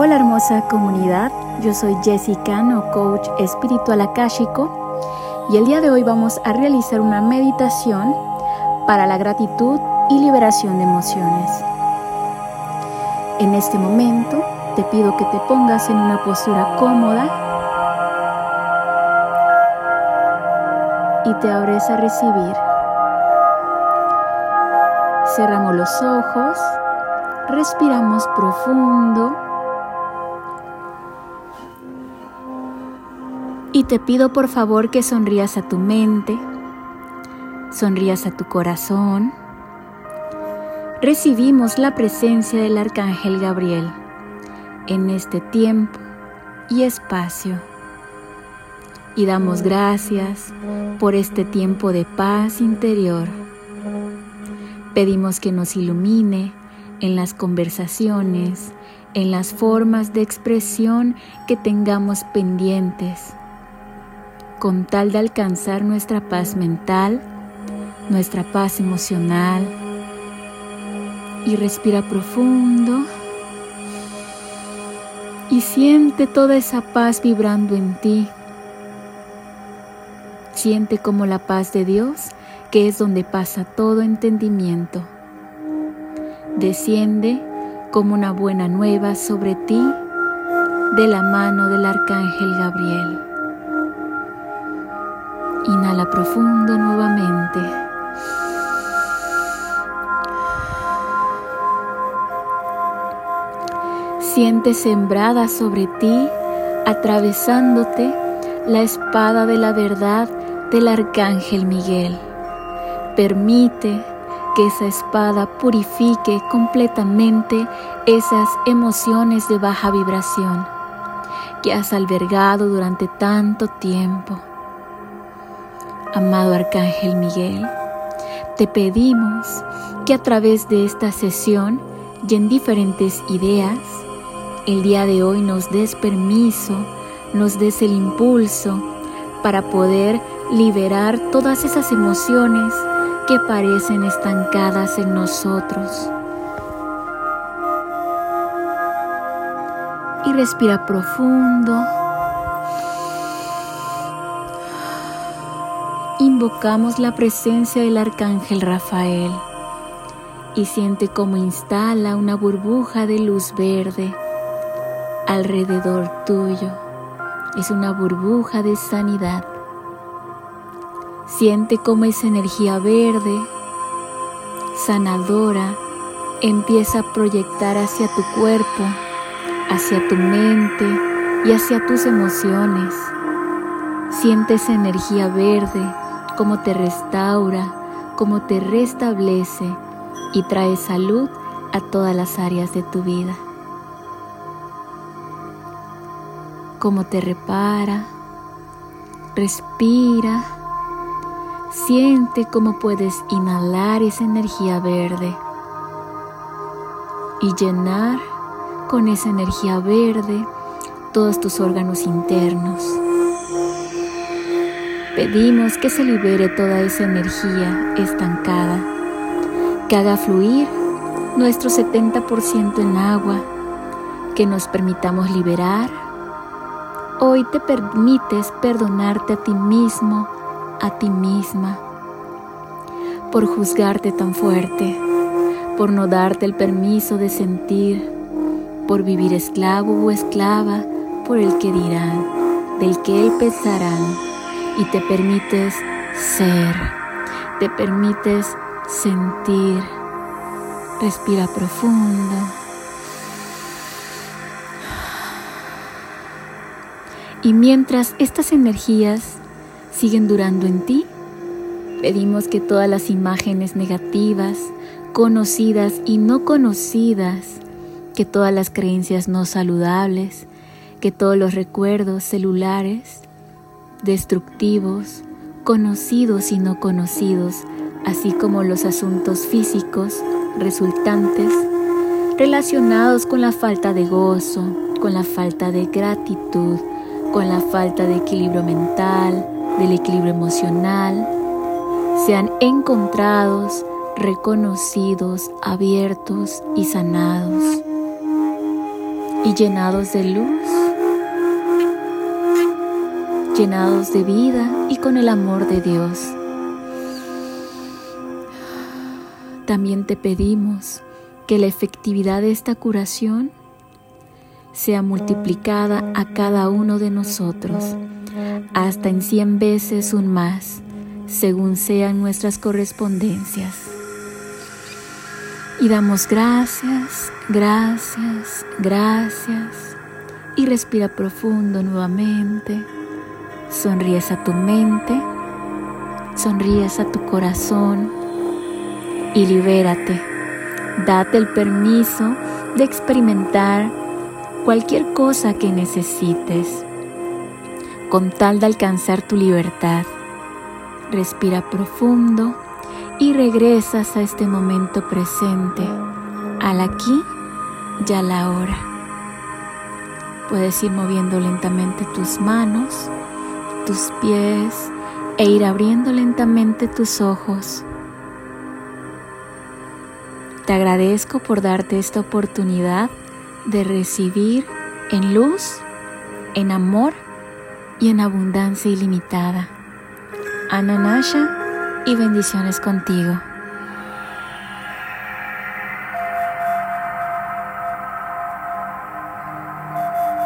Hola hermosa comunidad, yo soy Jessica, no coach espiritual akáshico y el día de hoy vamos a realizar una meditación para la gratitud y liberación de emociones. En este momento te pido que te pongas en una postura cómoda y te abres a recibir. Cerramos los ojos, respiramos profundo y te pido por favor que sonrías a tu mente, sonrías a tu corazón. Recibimos la presencia del Arcángel Gabriel en este tiempo y espacio. Y damos gracias por este tiempo de paz interior. Pedimos que nos ilumine en las conversaciones, en las formas de expresión que tengamos pendientes, con tal de alcanzar nuestra paz mental, nuestra paz emocional. Y respira profundo y siente toda esa paz vibrando en ti. Siente como la paz de Dios, que es donde pasa todo entendimiento, desciende como una buena nueva sobre ti de la mano del arcángel Gabriel. Inhala profundo nuevamente. Siente sembrada sobre ti, atravesándote, la espada de la verdad del Arcángel Miguel. Permite que esa espada purifique completamente esas emociones de baja vibración que has albergado durante tanto tiempo. Amado Arcángel Miguel, te pedimos que a través de esta sesión y en diferentes ideas, el día de hoy nos des permiso, nos des el impulso para poder liberar todas esas emociones que parecen estancadas en nosotros. Y respira profundo. Invocamos la presencia del arcángel Rafael y siente cómo instala una burbuja de luz verde alrededor tuyo. Es una burbuja de sanidad. Siente cómo esa energía verde, sanadora, empieza a proyectar hacia tu cuerpo, hacia tu mente y hacia tus emociones. Siente esa energía verde, cómo te restaura, cómo te restablece y trae salud a todas las áreas de tu vida. cómo te repara. Respira. Siente cómo puedes inhalar esa energía verde y llenar con esa energía verde todos tus órganos internos. Pedimos que se libere toda esa energía estancada, que haga fluir nuestro 70% en agua, que nos permitamos liberar. Hoy te permites perdonarte a ti mismo, a ti misma, por juzgarte tan fuerte, por no darte el permiso de sentir, por vivir esclavo o esclava por el que dirán, del que él pensarán, y te permites ser, te permites sentir. Respira profundo. Y mientras estas energías siguen durando en ti, pedimos que todas las imágenes negativas, conocidas y no conocidas, que todas las creencias no saludables, que todos los recuerdos celulares, destructivos, conocidos y no conocidos, así como los asuntos físicos resultantes, relacionados con la falta de gozo, con la falta de gratitud, con la falta de equilibrio mental, del equilibrio emocional, sean encontrados, reconocidos, abiertos y sanados. y llenados de luz, llenados de vida y con el amor de Dios. También te pedimos que la efectividad de esta curación sea multiplicada a cada uno de nosotros, hasta en cien veces un más, según sean nuestras correspondencias. Y damos gracias, gracias, gracias. Y respira profundo nuevamente. Sonríes a tu mente, sonríes a tu corazón y libérate. Date el permiso de experimentar cualquier cosa que necesites con tal de alcanzar tu libertad. Respira profundo y regresas a este momento presente, al aquí y a la hora. Puedes ir moviendo lentamente tus manos, tus pies e ir abriendo lentamente tus ojos. Te agradezco por darte esta oportunidad de recibir en luz, en amor y en abundancia ilimitada. Ananasha y bendiciones contigo.